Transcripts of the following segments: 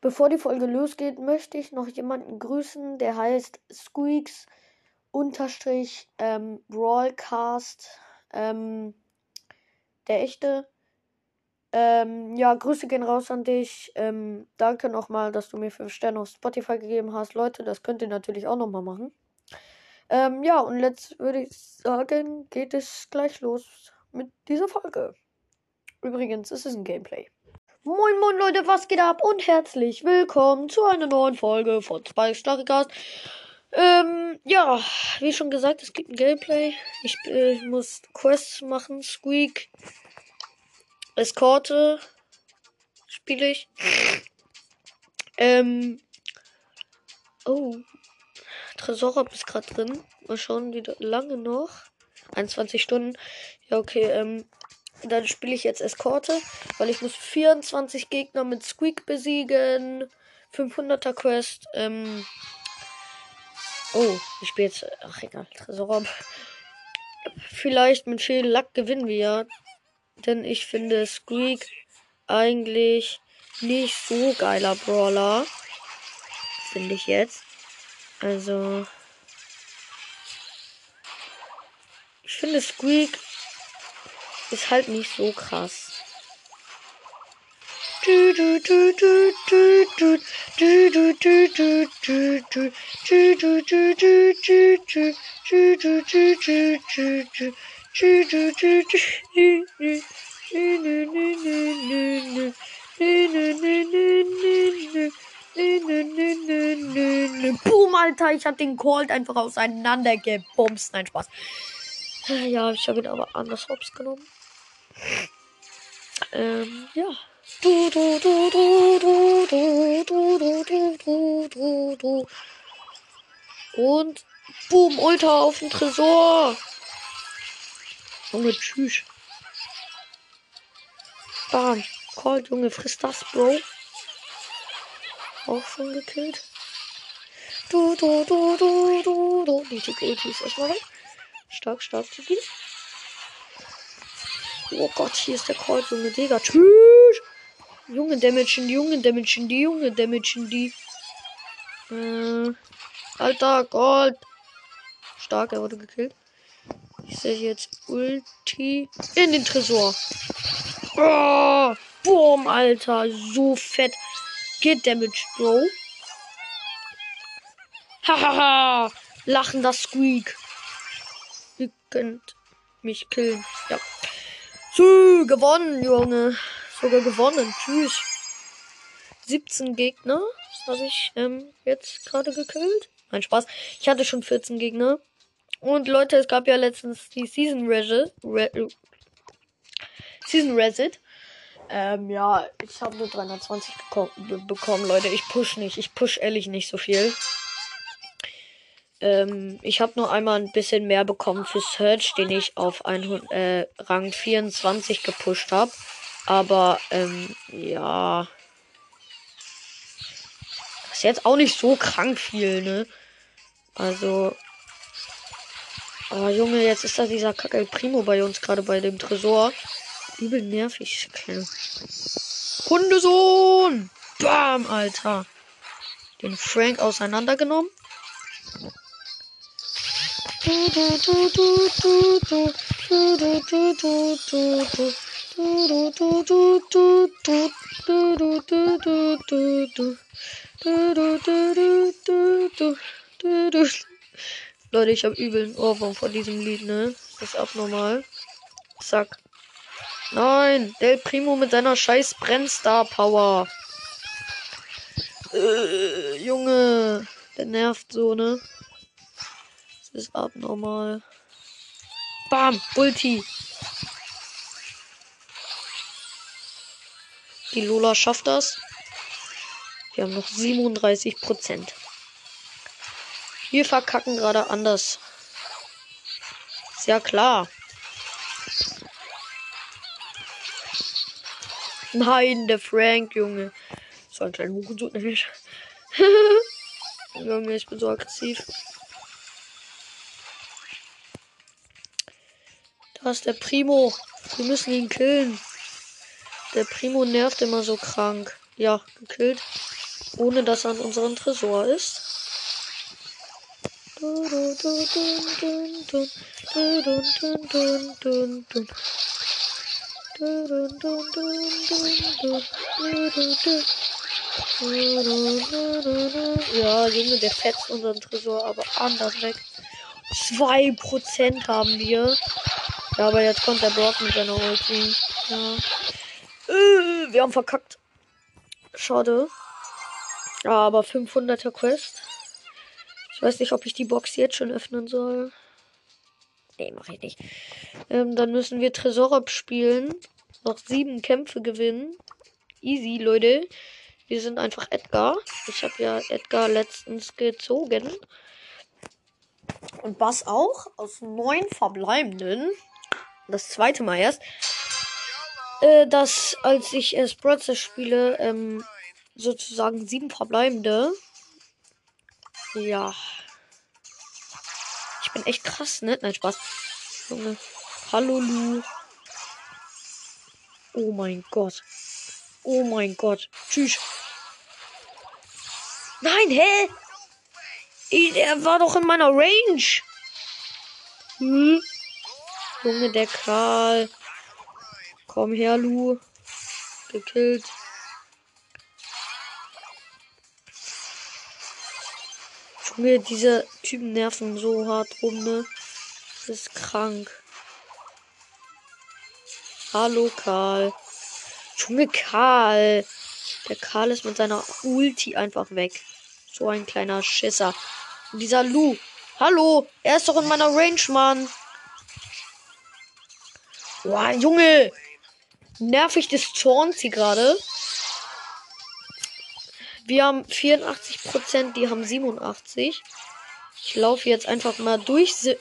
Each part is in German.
Bevor die Folge losgeht, möchte ich noch jemanden grüßen, der heißt Squeaks unterstrich ähm, Brawlcast. Ähm, der echte. Ähm, ja, Grüße gehen raus an dich. Ähm, danke nochmal, dass du mir 5 Sterne auf Spotify gegeben hast. Leute, das könnt ihr natürlich auch nochmal machen. Ähm, ja, und jetzt würde ich sagen, geht es gleich los mit dieser Folge. Übrigens, es ist ein Gameplay. Moin moin Leute, was geht ab und herzlich willkommen zu einer neuen Folge von Spike Starcast. Ähm, ja, wie schon gesagt, es gibt ein Gameplay. Ich äh, muss Quests machen, Squeak, Eskorte spiele ich. Ähm, oh, Tresor ist gerade drin. Mal schauen, wie lange noch. 21 Stunden. Ja, okay, ähm, dann spiele ich jetzt Eskorte, weil ich muss 24 Gegner mit Squeak besiegen. 500er Quest, ähm, Oh, ich spiele jetzt. Ach, egal. Tresorraum. Vielleicht mit viel Lack gewinnen wir ja. Denn ich finde Squeak eigentlich nicht so geiler Brawler. Finde ich jetzt. Also. Ich finde Squeak ist halt nicht so krass. Boom, Alter, ich hab den Colt einfach auseinandergebumst. Nein, Spaß. Ja, ich habe ihn aber anders hops genommen. Ähm, ja. Du, du, du, du, du, du, du, du, du, du, du, du. Und boom, Ultra auf den Tresor. Junge, tschüss. Bam. Call, Junge, frisst das, Bro. Auch schon gekillt. Du, du, du, du, du, du. Die Tick-Ulti ist erstmal weg. Stark, stark, Tiki. Oh Gott, hier ist der Call, Junge, Digga. Tschüss. Junge Damagen, Junge Damagen, die Junge Damagen, die. Äh, Alter, Gold. Stark, er wurde gekillt. Ich sehe jetzt Ulti in den Tresor. Oh, boom, Alter. So fett. Get Damage, Bro. Hahaha. Lachender Squeak. Ihr könnt mich killen. Ja. So, gewonnen, Junge sogar gewonnen. Tschüss. 17 Gegner. Das habe ich ähm, jetzt gerade gekillt. Mein Spaß. Ich hatte schon 14 Gegner. Und Leute, es gab ja letztens die Season Reset. Re Season Reset. Ähm, ja, ich habe nur 320 bekommen, Leute. Ich push nicht. Ich push ehrlich nicht so viel. Ähm, ich habe nur einmal ein bisschen mehr bekommen für Search, den ich auf 100, äh, Rang 24 gepusht habe. Aber, ähm, ja. Das ist jetzt auch nicht so krank viel, ne? Also. Oh, Junge, jetzt ist da dieser Kacke Primo bei uns gerade bei dem Tresor. Übel nervig. Okay. Hundesohn! Bam, Alter. Den Frank auseinandergenommen. Leute, ich habe übel einen Ohrwurm vor diesem Lied, ne? Das ist abnormal. Zack. Nein, Del Primo mit seiner scheiß Brennstar Power. Äh, Junge, der nervt so, ne? Das ist abnormal. Bam, Ulti. Die Lola schafft das. Wir haben noch 37 Prozent. Wir verkacken gerade anders. Ist ja klar. Nein, der Frank, Junge. So ein kleiner Hurensohn, nämlich. Junge, ich bin so aggressiv. Ist der Primo. Wir müssen ihn killen. Der Primo nervt immer so krank. Ja, gekillt. Ohne dass er an unserem Tresor ist. Ja, Junge, der fetzt unseren Tresor aber anders weg. 2% haben wir. Ja, aber jetzt kommt der Brock mit seiner Ulti. Ja. Äh, wir haben verkackt. Schade. Aber 500er Quest. Ich weiß nicht, ob ich die Box jetzt schon öffnen soll. Nee, mache ich nicht. Ähm, dann müssen wir Tresor abspielen. Noch sieben Kämpfe gewinnen. Easy, Leute. Wir sind einfach Edgar. Ich habe ja Edgar letztens gezogen. Und Bass auch. Aus neun verbleibenden. Das zweite Mal erst. Äh, dass, als ich erst Brother spiele, ähm, sozusagen sieben verbleibende. Ja. Ich bin echt krass, ne? Nein, Spaß. Junge. Hallo, Lu. Oh mein Gott. Oh mein Gott. Tschüss. Nein, hä? Er war doch in meiner Range. Hm? Junge, der Karl. Komm her, Lu. Gekillt. Junge, diese Typen nerven so hart rum, ne? Das ist krank. Hallo, Karl. Junge, Karl. Der Karl ist mit seiner Ulti einfach weg. So ein kleiner Schisser. Und dieser Lu. Hallo, er ist doch in meiner Range, Mann. Boah, Junge. Nervig des Zorns hier gerade. Wir haben 84 Prozent, die haben 87. Ich laufe jetzt einfach mal durch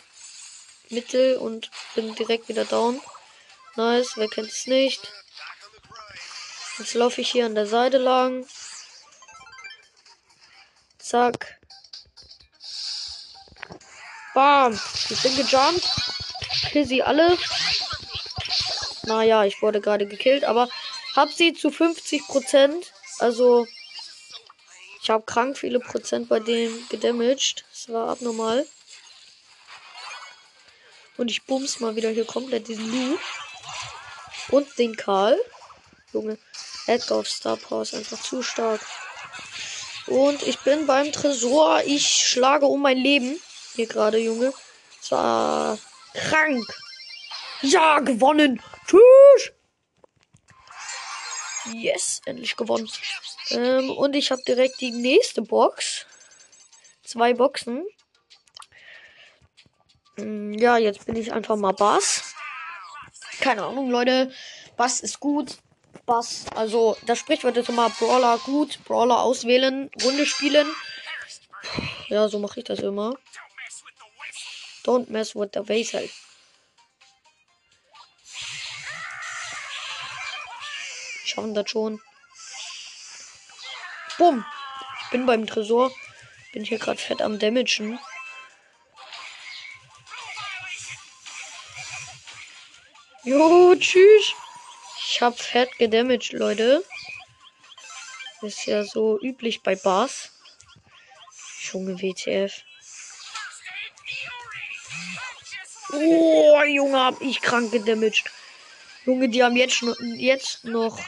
Mittel und bin direkt wieder down. Nice, wer kennt es nicht? Jetzt laufe ich hier an der Seite lang. Zack. Bam. Ich bin gejumpt. Kill sie alle. Naja, ich wurde gerade gekillt, aber hab sie zu 50 Prozent. Also, ich habe krank viele Prozent bei dem gedamaged. Das war abnormal. Und ich bums mal wieder hier komplett diesen Lu. Und den Karl. Junge. Edgar auf Star Power ist einfach zu stark. Und ich bin beim Tresor. Ich schlage um mein Leben. Hier gerade, Junge. Das war krank. Ja, gewonnen. Tschüss. Yes, endlich gewonnen. Ähm, und ich habe direkt die nächste Box. Zwei Boxen. Ähm, ja, jetzt bin ich einfach mal Bass. Keine Ahnung, Leute. Bass ist gut. Bass, also das Sprichwort ist immer Brawler gut, Brawler auswählen, Runde spielen. Ja, so mache ich das immer. Don't mess with the Vessel. Schaffen das schon. Bumm. Ich bin beim Tresor. Bin hier gerade fett am Damagen. Jo, tschüss. Ich hab fett gedamaged, Leute. Ist ja so üblich bei Bars. Junge WTF. Oh, Junge, hab ich krank gedamaged. Junge, die haben jetzt, jetzt noch.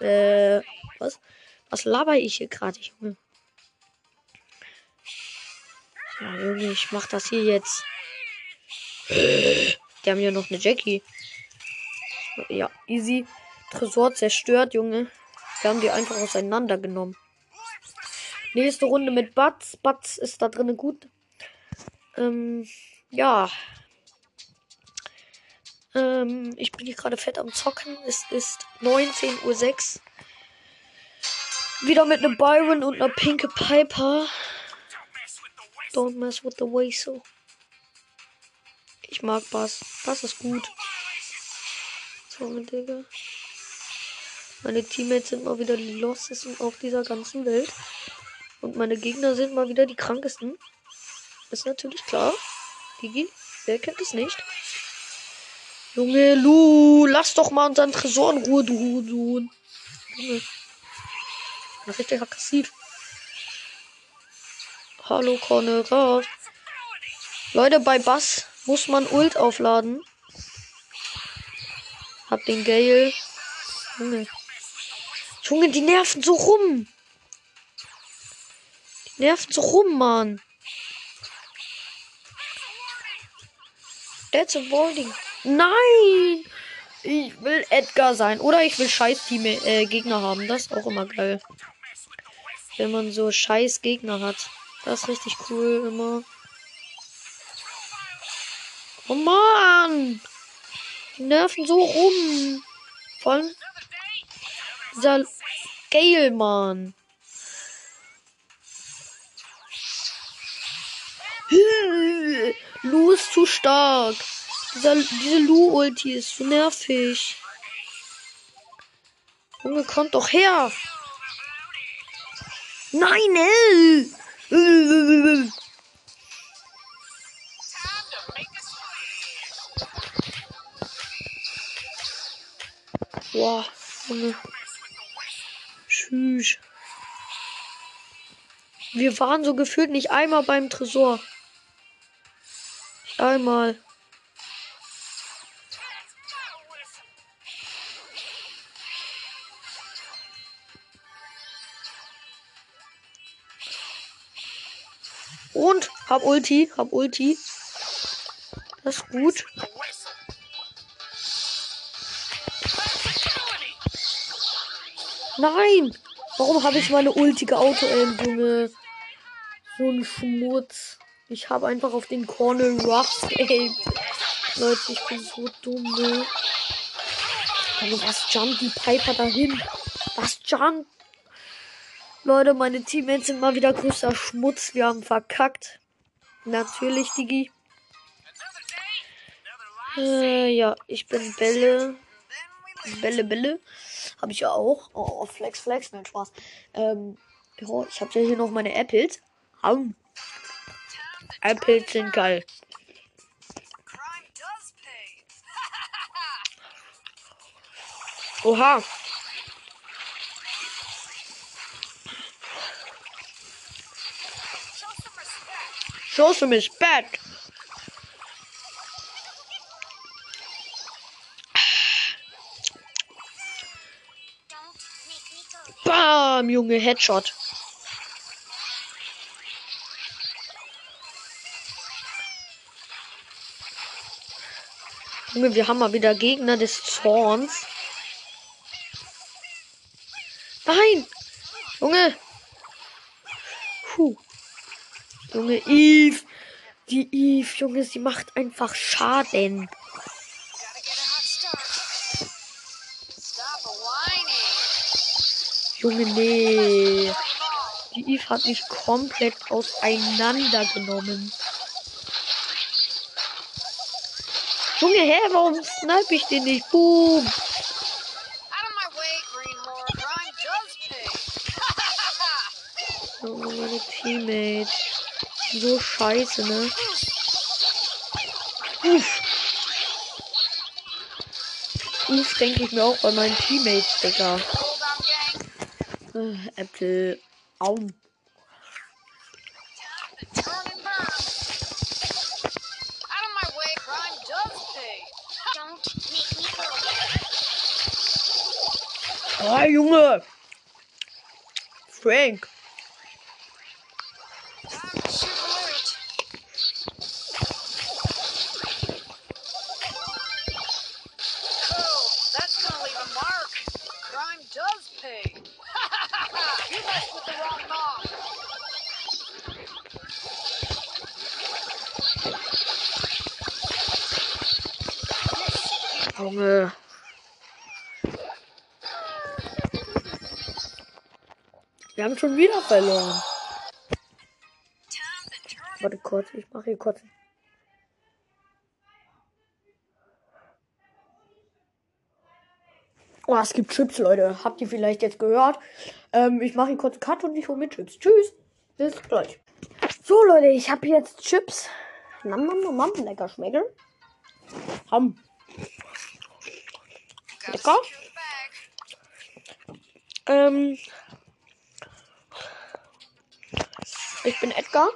Äh, was? Was laber ich hier gerade, Junge? Ja, Junge, ich mach das hier jetzt. Die haben ja noch eine Jackie. Ja, easy. Tresor zerstört, Junge. Wir haben die einfach auseinandergenommen. Nächste Runde mit Batz. Batz ist da drinnen gut. Ähm, ja. Ähm, ich bin hier gerade fett am Zocken. Es ist 19.06 Uhr. Wieder mit einem Byron und einer pinke Piper. Don't mess with the Weasel. Ich mag Bass. Bass ist gut. Sorry, Digga. Meine Teammates sind mal wieder die Lossesten auf dieser ganzen Welt. Und meine Gegner sind mal wieder die krankesten. Ist natürlich klar. Digi, wer kennt es nicht? Junge, Lu, lass doch mal unseren Tresor in Ruhe, du, du. Junge. Richtig aggressiv. Hallo, Corner raus. Leute, bei Bass muss man Ult aufladen. Hab den Gale. Junge. Junge, die nerven so rum. Die nerven so rum, Mann. That's a warning. Nein! Ich will Edgar sein. Oder ich will scheiß Team äh, Gegner haben. Das ist auch immer geil. Wenn man so scheiß Gegner hat. Das ist richtig cool immer. Oh Mann! Die nerven so rum. Vor allem dieser Gale, Mann. Lu ist zu stark. Dieser, diese Lu-Ulti ist zu nervig. Junge, kommt doch her. Nein, ey. Boah, Junge. Tschüss. Wir waren so gefühlt nicht einmal beim Tresor. Nicht einmal. Hab Ulti, hab Ulti. Das ist gut. Nein! Warum habe ich meine ultige auto Junge? So ein Schmutz. Ich habe einfach auf den Corner Ruffs geaimt. Leute, ich bin so dumm, ne? Also was jumpt die Piper dahin? Was jumpt? Leute, meine Teammates sind mal wieder größter Schmutz. Wir haben verkackt. Natürlich, Digi. Äh, ja, ich bin Bälle. Bälle, Bälle. Habe ich ja auch. Oh, Flex, Flex. Nein, Spaß. Ähm, ja, ich habe ja hier noch meine Apples. Haum. Apples sind geil. Oha. Show some respect. Bam, Junge, Headshot. Junge, wir haben mal wieder Gegner des Zorns. Nein! Junge! Junge, Eve! Die Eve, Junge, sie macht einfach Schaden. Junge, nee. Die Eve hat mich komplett auseinandergenommen. Junge, hä, warum snipe ich den nicht? Boom. Oh, meine Teammates. So scheiße, ne? Uff. Uff, denke ich mir auch bei meinen Teammates, Digga. Äh, Äpfel. Aum. Oh, Junge! Frank! Junge. Wir haben schon wieder verloren. Warte kurz, ich mache hier kurz. Oh, es gibt Chips, Leute. Habt ihr vielleicht jetzt gehört? Ähm, ich mache hier kurz Cut und ich hole mir Chips. Tschüss. Bis gleich. So, Leute, ich habe jetzt Chips. Nam, nam, nam, nam. Lecker schmecken. Ham. Lecker. Ähm, Ich bin Edgar.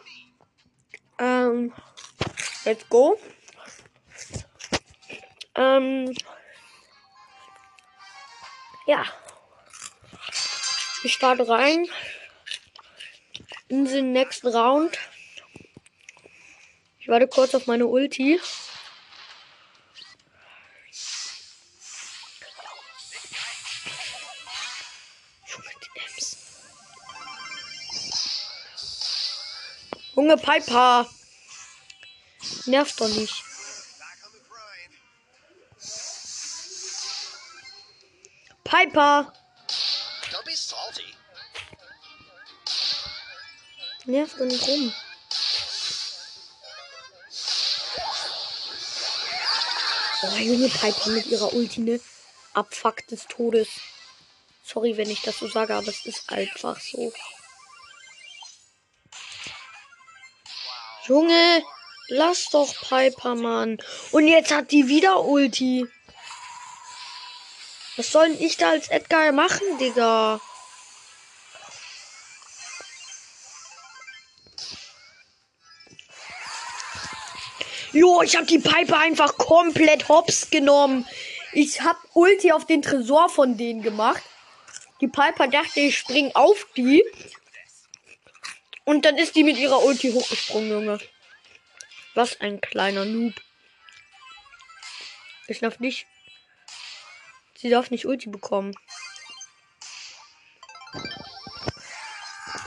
Ähm, let's go. Ähm, ja. Ich starte rein in den nächsten Round. Ich warte kurz auf meine Ulti. Junge Piper. Nervt doch nicht. Piper. Nervt doch nicht rum. Oh, Junge Piper mit ihrer Ulti, ne? Abfuck des Todes. Sorry, wenn ich das so sage, aber es ist einfach so. Junge, lass doch Piper, Mann. Und jetzt hat die wieder Ulti. Was soll ich da als Edgar machen, Digga? Jo, ich hab die Piper einfach komplett hops genommen. Ich hab Ulti auf den Tresor von denen gemacht. Die Piper dachte, ich spring auf die. Und dann ist die mit ihrer Ulti hochgesprungen, Junge. Was ein kleiner Noob. Ich darf nicht. Sie darf nicht Ulti bekommen.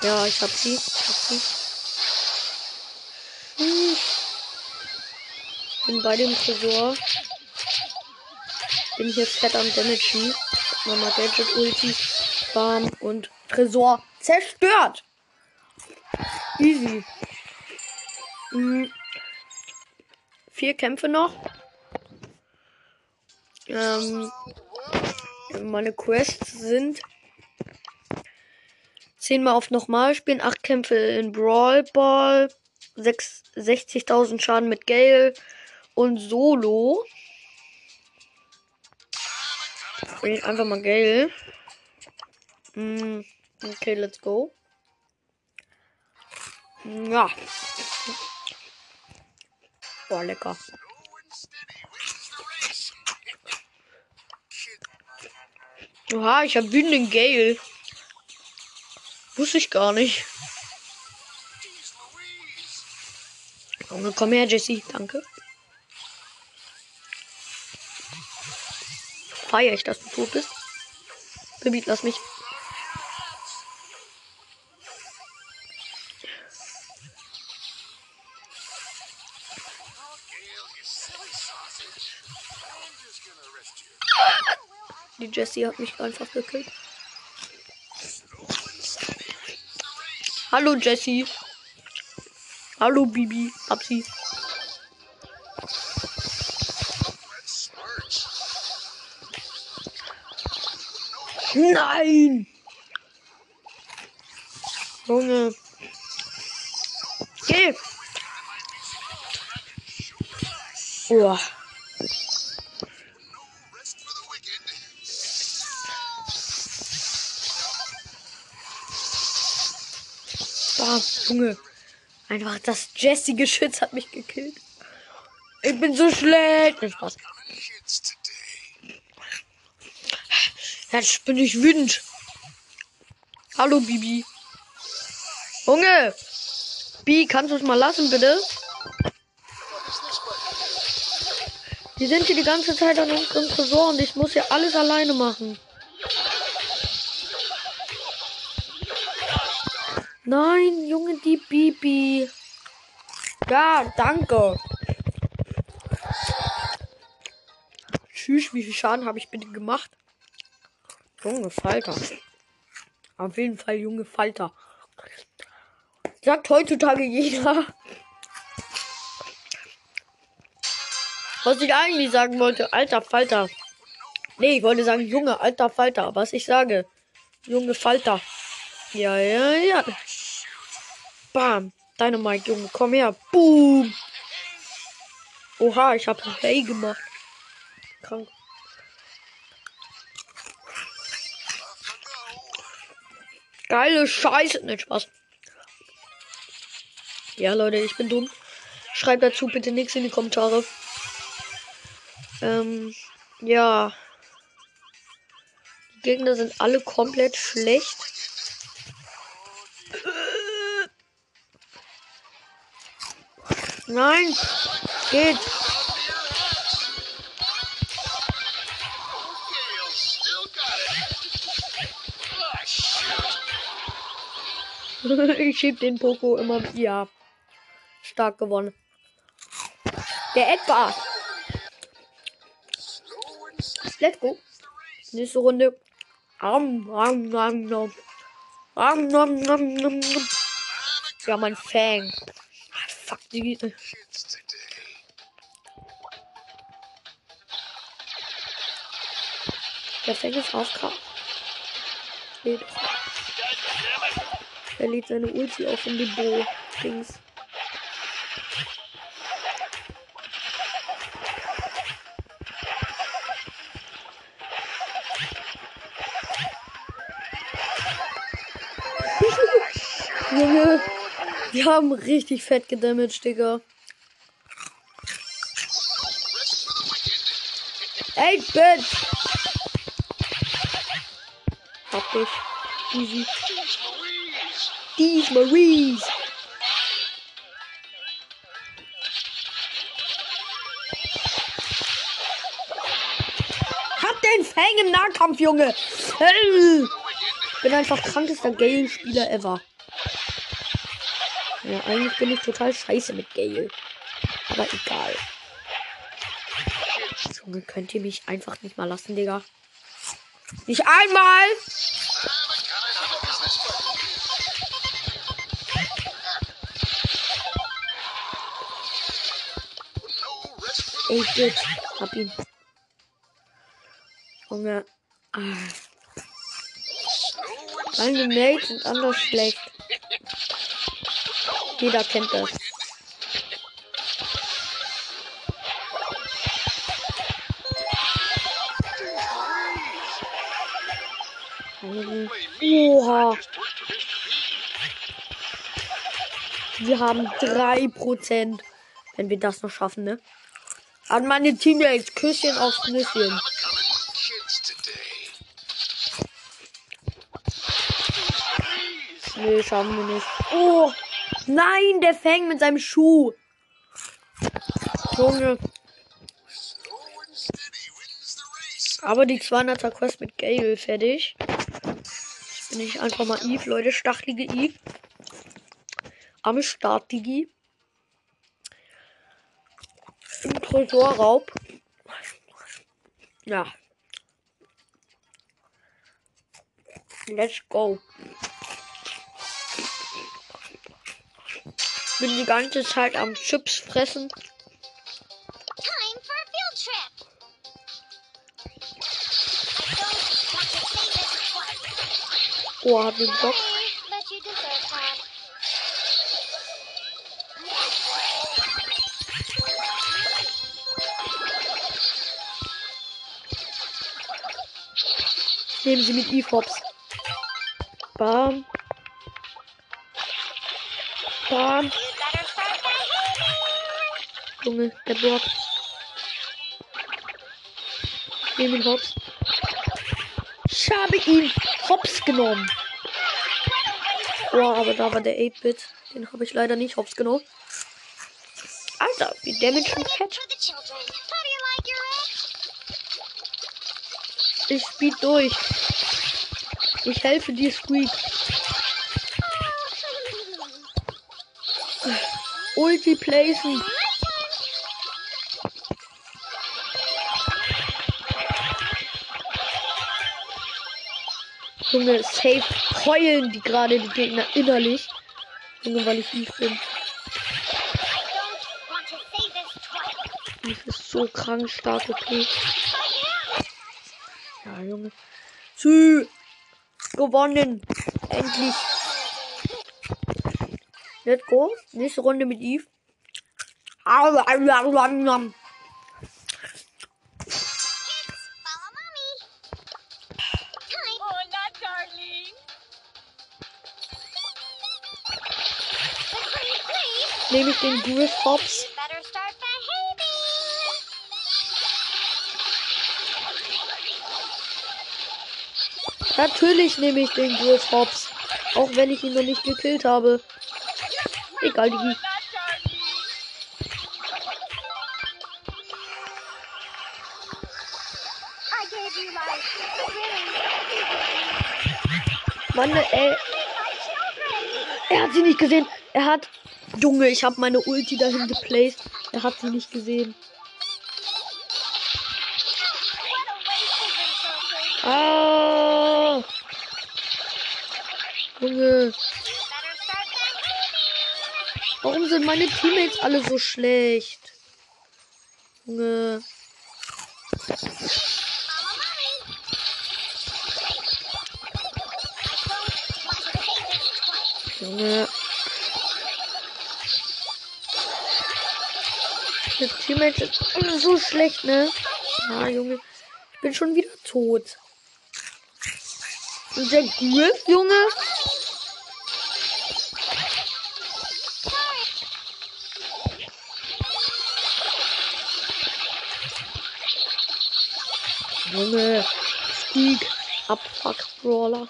Ja, ich hab sie. Ich hab sie. Hm. Bin bei dem Tresor. Bin hier fett am Damagen. Nochmal Gadget Ulti. Bam und Tresor zerstört. Easy. Mhm. Vier Kämpfe noch. Ähm, meine Quests sind zehnmal auf nochmal spielen, acht Kämpfe in Brawl Ball, 60.000 Schaden mit Gale und Solo. Einfach mal Gale. Mm, okay, let's go. Ja. Boah, lecker. Oha, ich habe wütenden Gale. Wusste ich gar nicht. Junge, komm her, Jesse. Danke. Feier ich, dass du tot bist. Baby, lass mich. Die Jessie hat mich einfach gekillt. Hallo Jessie. Hallo Bibi. Hab sie. Nein! Junge. Geh! Oh. Boah, Junge. Einfach das Jesse-Geschütz hat mich gekillt. Ich bin so schlecht. Nicht Spaß. Jetzt bin ich wütend. Hallo, Bibi. Junge. Bi, kannst du es mal lassen, bitte? Die sind hier die ganze Zeit an unserem Tresor und ich muss hier alles alleine machen. Nein, Junge, die Bibi. Ja, danke. Tschüss, wie viel Schaden habe ich bitte gemacht? Junge Falter. Auf jeden Fall junge Falter. Sagt heutzutage jeder. Was ich eigentlich sagen wollte, alter Falter. Nee, ich wollte sagen, junge, alter Falter. Was ich sage, junge Falter. Ja, ja, ja. Bam. Dynamite, Junge, komm her. Boom. Oha, ich habe Hey gemacht. Krank. Geile Scheiße. Nicht Spaß. Ja, Leute, ich bin dumm. Schreibt dazu bitte nichts in die Kommentare. Ähm, ja. Die Gegner sind alle komplett schlecht. Nein! Geht! ich schieb den Poco immer. Ja. Stark gewonnen. Der Edward. Let's go. Nächste Runde. Um, um, um, um. Um, um, um, um, um. Ja, mein Fang. Ist aufkraft. Nee, er lädt seine Ulti auf in die Bo-Dings. Haben richtig fett gedamaged, Digga. Ey, Bitch! Hab dich. Easy. Steve Maurice. Hab den Fang im Nahkampf, Junge. Bin einfach krankester Gale-Spieler ever. Ja, eigentlich bin ich total scheiße mit Gale. Aber egal. Junge, könnt ihr mich einfach nicht mal lassen, Digga? Nicht einmal! Ey, gut. Hab ihn. Junge. Ah. Meine Mates sind anders schlecht. Jeder kennt das. Oha. Wir haben drei Prozent, wenn wir das noch schaffen, ne? An meine Teammates. Küsschen aufs Nüsschen. Nee, schaffen wir nicht. Oh! Nein, der Fang mit seinem Schuh. Junge. Aber die 200er Quest mit Gale fertig. Jetzt bin ich einfach mal Eve, Leute. Stachelige Eve. Am Start, Digi im Tresorraub. Ja. Let's go. Bin die ganze Zeit am Chips fressen. Oh, hab den Bock. Nehmen sie mit E-Fops. Bam. Bam. Junge, der Bock. Nehmen ihn Hops. Ich habe ihn Hops genommen. Boah, aber da war der 8-Bit. Den habe ich leider nicht Hops genommen. Alter, wie damagen fett. Ich speed durch. Ich helfe dir, Squeak. Ulti placen. Junge, safe heulen die gerade die Gegner innerlich. Junge, weil ich lief bin. Das ist so krank stark, okay. Ja, Junge. Sü. Gewonnen. Endlich. Let's go. Nächste Runde mit Eve. Nehme ich den Griff Hops. Natürlich nehme ich den Griff Hops. Auch wenn ich ihn noch nicht gekillt habe. Egal, die. Mann, ey. Er hat sie nicht gesehen. Er hat. Junge, ich habe meine Ulti dahin geplaced. Er hat sie nicht gesehen. Ah! Junge. Warum sind meine Teammates alle so schlecht? Junge. Junge. Die Teammates sind so schlecht, ne? Ah, Junge. Ich bin schon wieder tot. Und der Griff, Junge? Junge. Stieg. Abfuck, Brawler.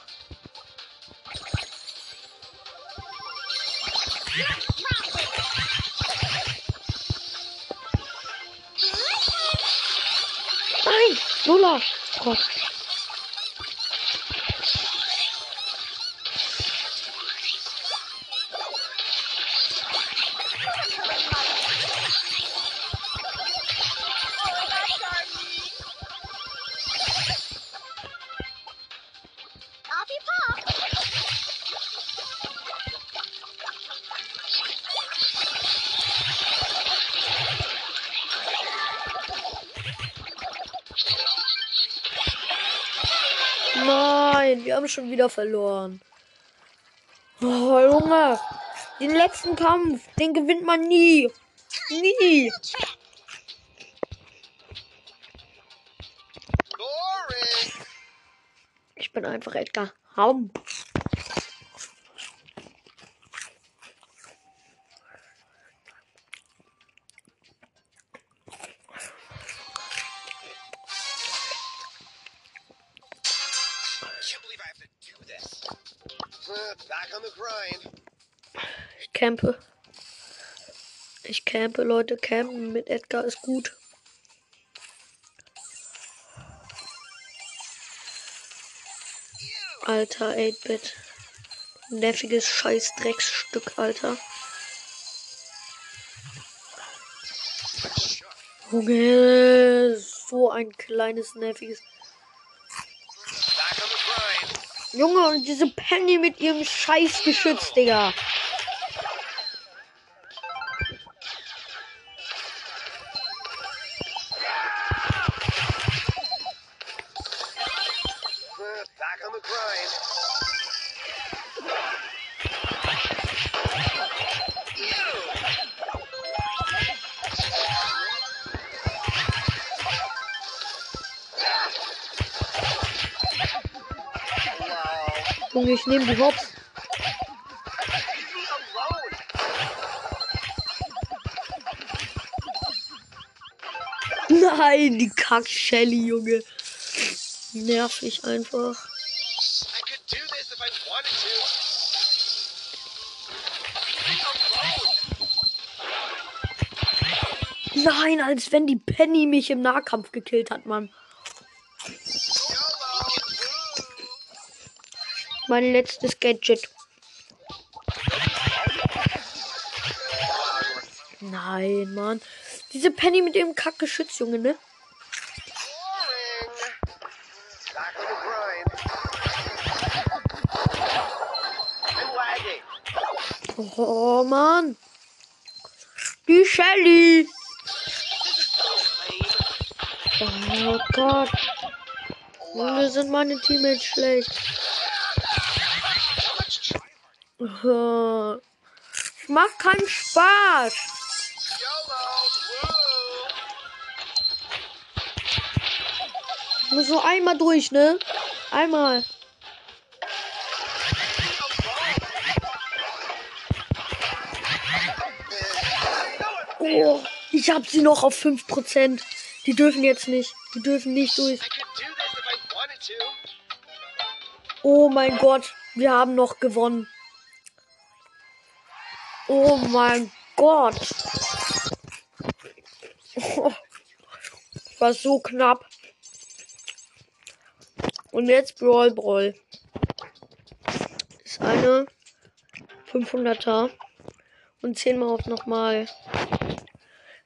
Nein! Lola! Wir haben schon wieder verloren. Oh, Junge. Den letzten Kampf, den gewinnt man nie. Nie. Ich bin einfach Edgar. Haum. Campe. Ich campe, Leute. Campen mit Edgar ist gut. Alter, 8-Bit. Nerviges Scheiß-Drecksstück, Alter. Junge, so ein kleines, nerviges. Junge, und diese Penny mit ihrem Scheißgeschütz, Digga. Back on the grind. Junge, ich nehme die Hops. Nein, die Kack-Shelly, Junge. Nervig einfach. Nein, als wenn die Penny mich im Nahkampf gekillt hat, Mann. Mein letztes Gadget. Nein, Mann. Diese Penny mit ihrem Kackgeschütz, Junge, ne? Oh, Mann. Die Shelly. Oh Gott. Junge, sind meine Teammates schlecht. Hard. Oh. Macht keinen Spaß. Woo. Nur einmal durch, ne? Einmal. Oh, ich hab sie noch auf 5%. Die dürfen jetzt nicht. Die dürfen nicht durch. Oh mein Gott, wir haben noch gewonnen. Oh mein Gott. Oh, war so knapp. Und jetzt Brawl Brawl. Ist eine 500er. Und 10 mal auf nochmal.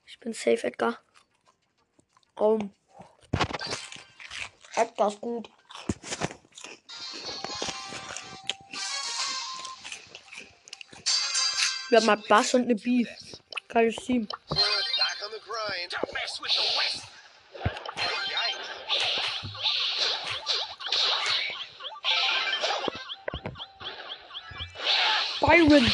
Ich bin safe, Edgar. Edgar ist gut. Wir haben mal Bass und eine B. Geiles Team. Uh, back on the grind. Don't mess with the West. Yikes. Byron.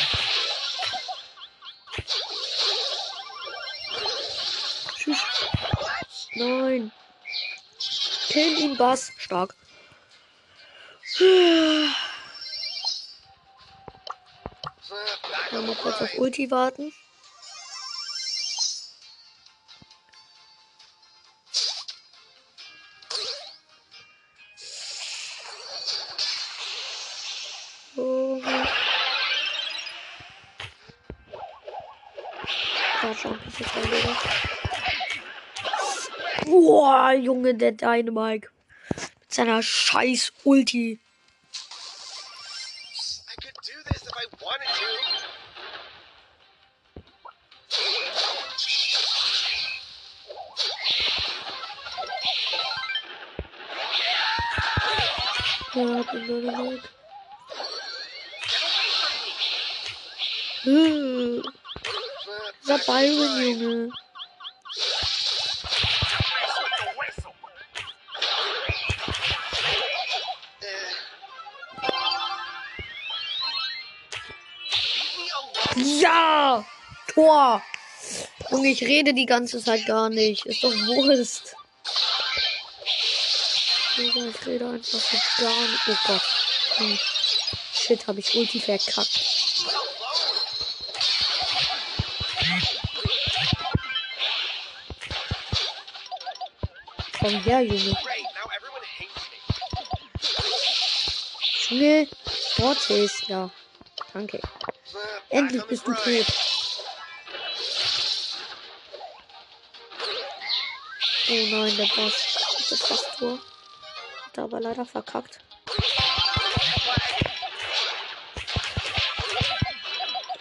Tschüss. Nein. Kill ihn, Bass. Stark. Mal kurz auf. Ulti warten. So. Mal wieder. Boah, Junge, der Dynamike. Seiner scheiß Ulti. Junge, ich rede die ganze Zeit gar nicht. Ist doch Wurst. Junge, ich rede einfach so gar nicht. Oh Gott. Hm. Shit, hab ich Ulti verkackt. Komm her, Junge. Junge. Mortis. Ja. Danke. Endlich bist du tot. Oh nein, der Boss. Ist das Tor. Hat er aber leider verkackt.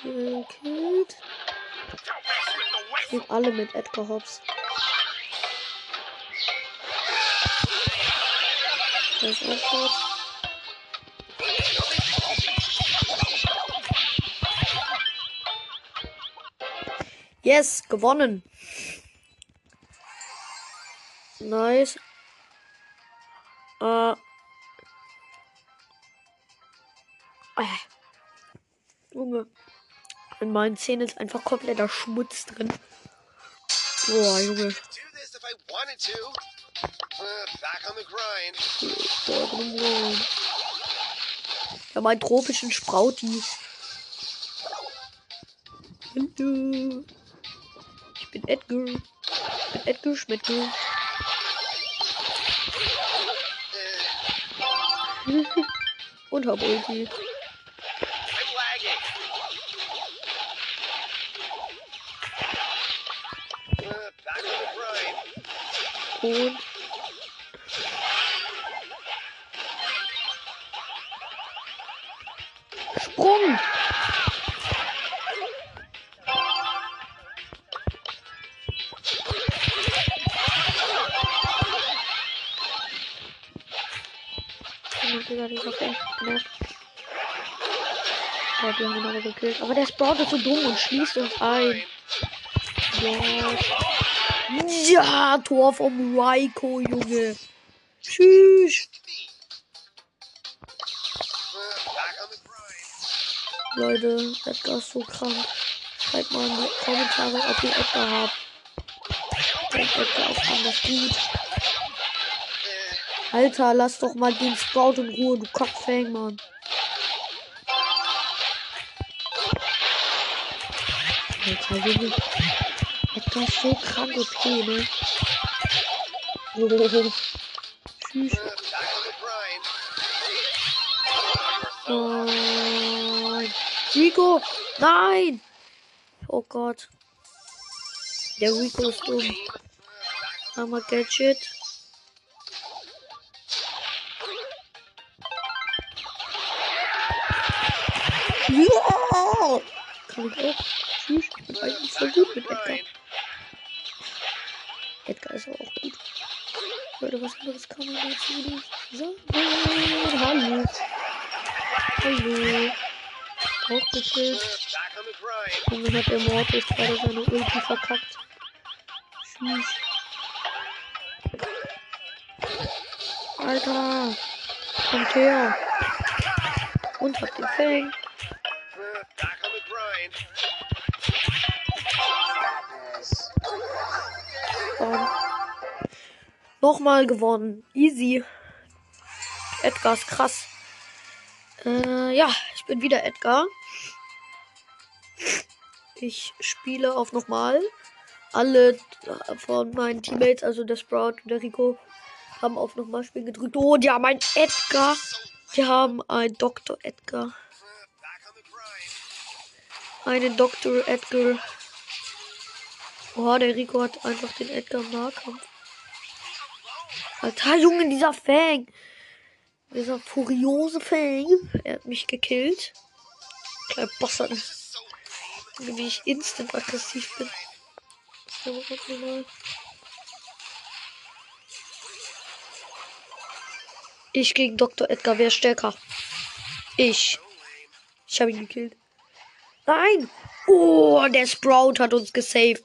Gekillt. Sind alle mit Edgar Hobbs. Der ist auch tot. Yes, gewonnen. Nice. Äh. Äh. Junge. In meinen Zähnen ist einfach kompletter Schmutz drin. Boah, Junge. Ja, meinen tropischen Sprauti. Hallo. Ich bin Edgar. Ich bin Edgar Schmettger. Und hab Ulti. Und. Gekillt. Aber der Sprout ist so dumm und schließt uns ein. Ja. Ja, Tor vom Raiko, Junge. Tschüss. Leute, Edgar ist so krank. Schreibt mal in die Kommentare, ob ihr Edgar habt. Denkt Edgar ist anders gut. Alter, lass doch mal den Sprout in Ruhe, du Kackfang, Mann. Alter, Junge. Ist so krank OP, ne? Oh. Tschüss. Grind. Nein. Rico! Nein! Oh Gott. Der Rico ist dumm. Hammer Gadget. Ja! Kann ich auch. Tschüss. Ich bin eigentlich voll gut mit Edgar. Edgar ist aber auch gut. Leute, was anderes kann man dazu nicht sagen. Hallo. Hallo. Auch gekillt. Junge hat der Mortis gerade seine Ulti verkackt. Tschüss. Alter. Kommt her. Und hat den Fang. Nochmal gewonnen. Easy. Edgar ist krass. Äh, ja, ich bin wieder Edgar. Ich spiele auf nochmal. Alle von meinen Teammates, also der Sprout und der Rico, haben auf nochmal spielen gedrückt. Oh, die haben einen Edgar. Die haben einen Dr. Edgar. Einen Dr. Edgar. Oh, der Rico hat einfach den Edgar im Nahkampf. Alter, Junge, dieser Fang. Dieser furiose Fang. Er hat mich gekillt. Kleiner Bastard. Wie ich instant aggressiv bin. Ich gegen Dr. Edgar, ist stärker? Ich. Ich habe ihn gekillt. Nein! Oh, der Sprout hat uns gesaved.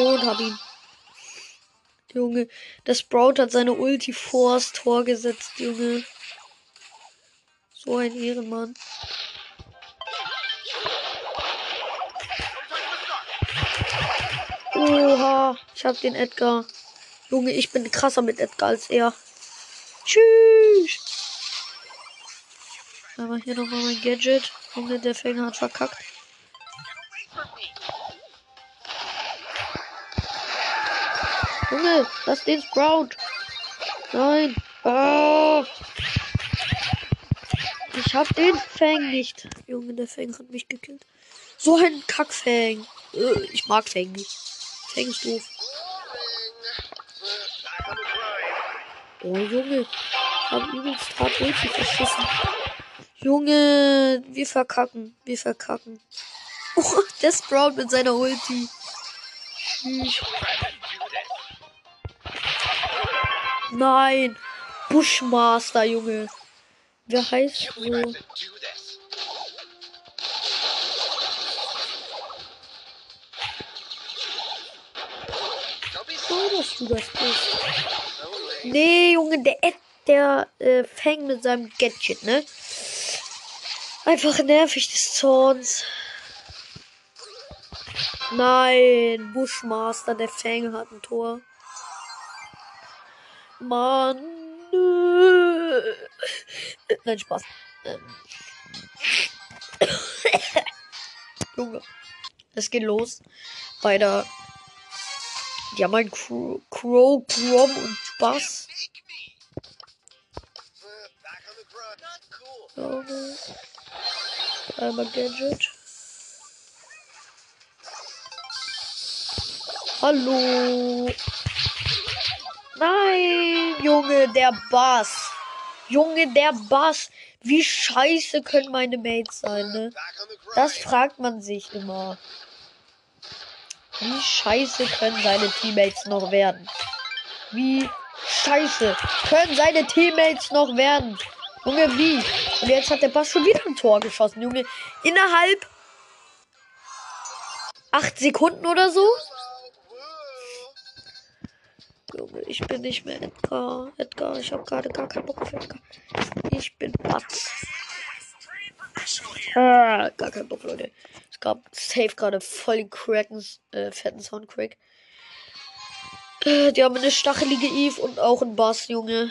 Und hab ihn. Junge, der Sprout hat seine Ulti vors Tor gesetzt, Junge. So ein Ehrenmann. Oha, ich hab den Edgar. Junge, ich bin krasser mit Edgar als er. Tschüss. Aber hier nochmal mein Gadget. Junge, der Fänger hat verkackt. Junge, lass den Sprout. Nein. Ah. Ich hab den Fang nicht. Junge, der Fang hat mich gekillt. So ein Kackfang. Äh, Ich mag Fang nicht. Fang ist doof. Oh, Junge. Hab übelst hart Ulti verschissen. Junge, wir verkacken. Wir verkacken. Oh, der Sprout mit seiner Ulti. Tschüss. Nein. Bushmaster, Junge. Wer heißt so? so, dass du das bist. Nee, Junge, der Ed, der äh, Fang mit seinem Gadget, ne? Einfach nervig des Zorns. Nein, Bushmaster, der Fang hat ein Tor. Mann. nö. Nein, Spaß. Ähm. Junge. Es geht los. Bei der. Die haben einen Crow, Crow und Bass. Cool. Junge. Einmal Gadget. Hallo. Nein, Junge, der Bass. Junge, der Bass. Wie scheiße können meine Mates sein, ne? Das fragt man sich immer. Wie scheiße können seine Teammates noch werden? Wie scheiße können seine Teammates noch werden? Junge, wie? Und jetzt hat der Bass schon wieder ein Tor geschossen, Junge. Innerhalb acht Sekunden oder so? Junge, ich bin nicht mehr Edgar. Edgar, ich habe gerade gar keinen Bock auf Edgar. Ich bin Batz. Ah, gar keinen Bock, Leute. Es gab safe gerade voll den cracken, äh, fetten Soundcrack. Äh, die haben eine stachelige Eve und auch einen Bass, Junge.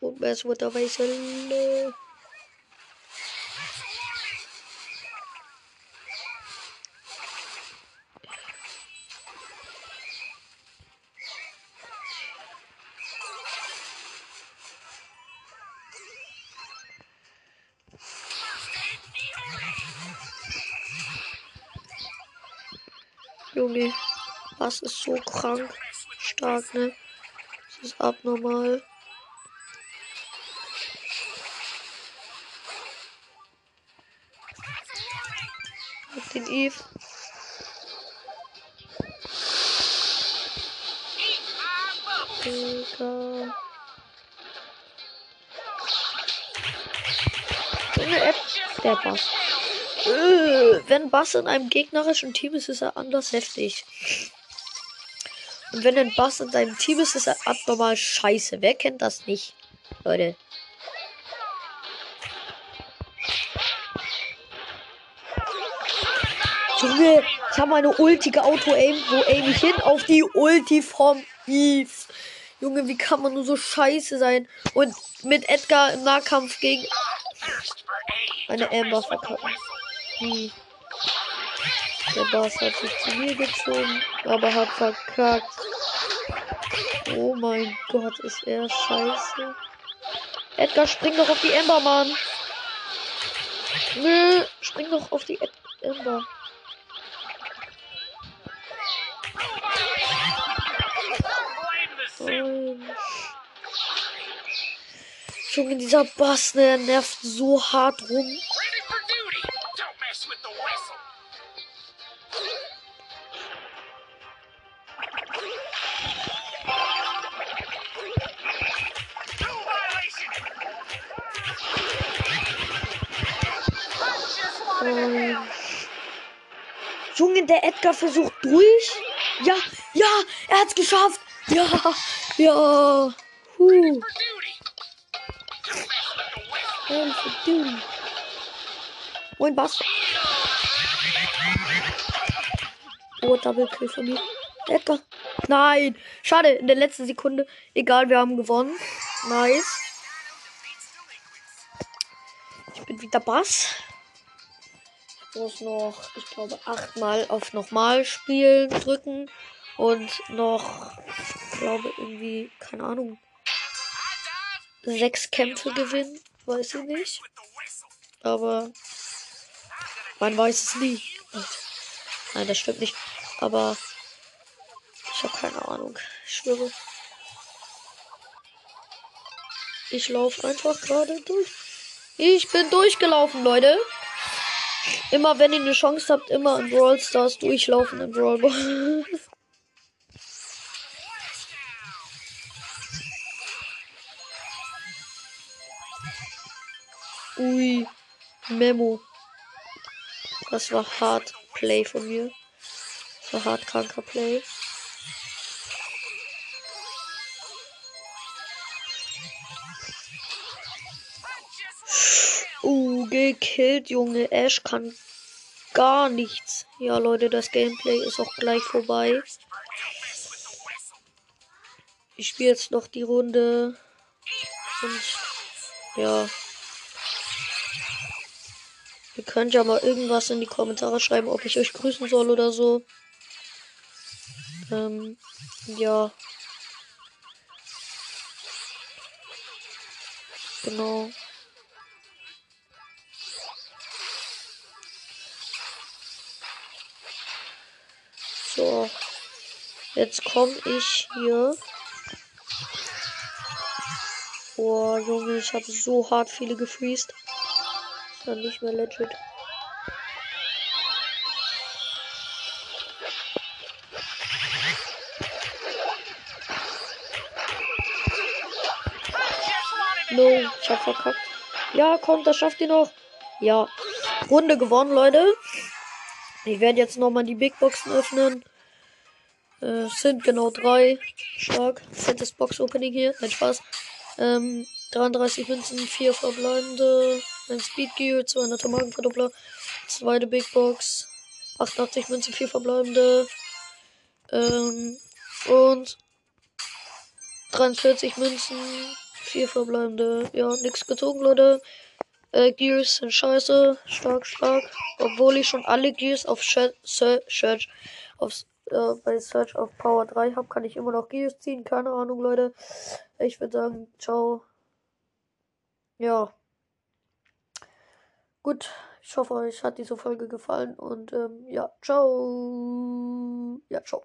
Und Mess with der Wechsel. Was ist so krank stark, ne? Das ist abnormal. Hab den Eve. Digga. Der Boss. Äh, wenn Bass in einem gegnerischen Team ist, ist er anders heftig. Und wenn ein Bass in deinem Team ist, ist er abnormal scheiße. Wer kennt das nicht? Leute. Junge, ich habe meine ultige Auto-Aim. Wo aim ich hin? Auf die Ulti vom Eve. Junge, wie kann man nur so scheiße sein? Und mit Edgar im Nahkampf gegen eine Amber verkacken. Wie? Der Boss hat sich zu mir gezogen, aber hat verkackt. Oh mein Gott, ist er scheiße. Edgar, spring doch auf die Ember, Mann. Nö, spring doch auf die Ed Ember. Nein. Junge, dieser Bass, ne, der nervt so hart rum. Der Edgar versucht durch. Ja, ja, er hat's geschafft. Ja, ja. Huh. Moin, Bass. Oh, Double Kill von mir. Edgar. Nein. Schade, in der letzten Sekunde. Egal, wir haben gewonnen. Nice. Ich bin wieder Bass. Muss noch, ich glaube, achtmal auf nochmal spielen drücken. Und noch, ich glaube, irgendwie, keine Ahnung, sechs Kämpfe gewinnen. Weiß ich nicht. Aber man weiß es nie. Nein, das stimmt nicht. Aber ich habe keine Ahnung. Ich schwöre. Ich laufe einfach gerade durch. Ich bin durchgelaufen, Leute. Immer wenn ihr eine Chance habt, immer in Brawl Stars durchlaufen im Brawl Ball. Ui, Memo. Das war hart Play von mir. Das war hart kranker Play. Gekillt, Junge. Ash kann gar nichts. Ja, Leute, das Gameplay ist auch gleich vorbei. Ich spiele jetzt noch die Runde. Und ja. Ihr könnt ja mal irgendwas in die Kommentare schreiben, ob ich euch grüßen soll oder so. Ähm, ja. Genau. So. Jetzt komme ich hier. Boah, Junge, ich habe so hart viele gefriest dann nicht mehr legit. No, ich hab verkackt. Ja, komm, das schafft ihr noch. Ja. Runde gewonnen, Leute. Ich werde jetzt nochmal die Big Boxen öffnen. Äh, sind genau drei. Stark. Fettes Box Opening hier. Kein Spaß. Ähm, 33 Münzen, 4 verbleibende. Ein Speed Gear, 200 Magenverdoppler, zweite Big Box, 88 Münzen, 4 verbleibende. Ähm, und 43 Münzen, Vier verbleibende. Ja, nix gezogen, Leute. Äh, Gears sind scheiße. Stark, stark. Obwohl ich schon alle Gears auf Search, auf, äh, bei Search auf Power 3 habe, kann ich immer noch Gears ziehen. Keine Ahnung, Leute. Ich würde sagen, ciao. Ja. Gut. Ich hoffe, euch hat diese Folge gefallen und ähm, ja, ciao. Ja, ciao.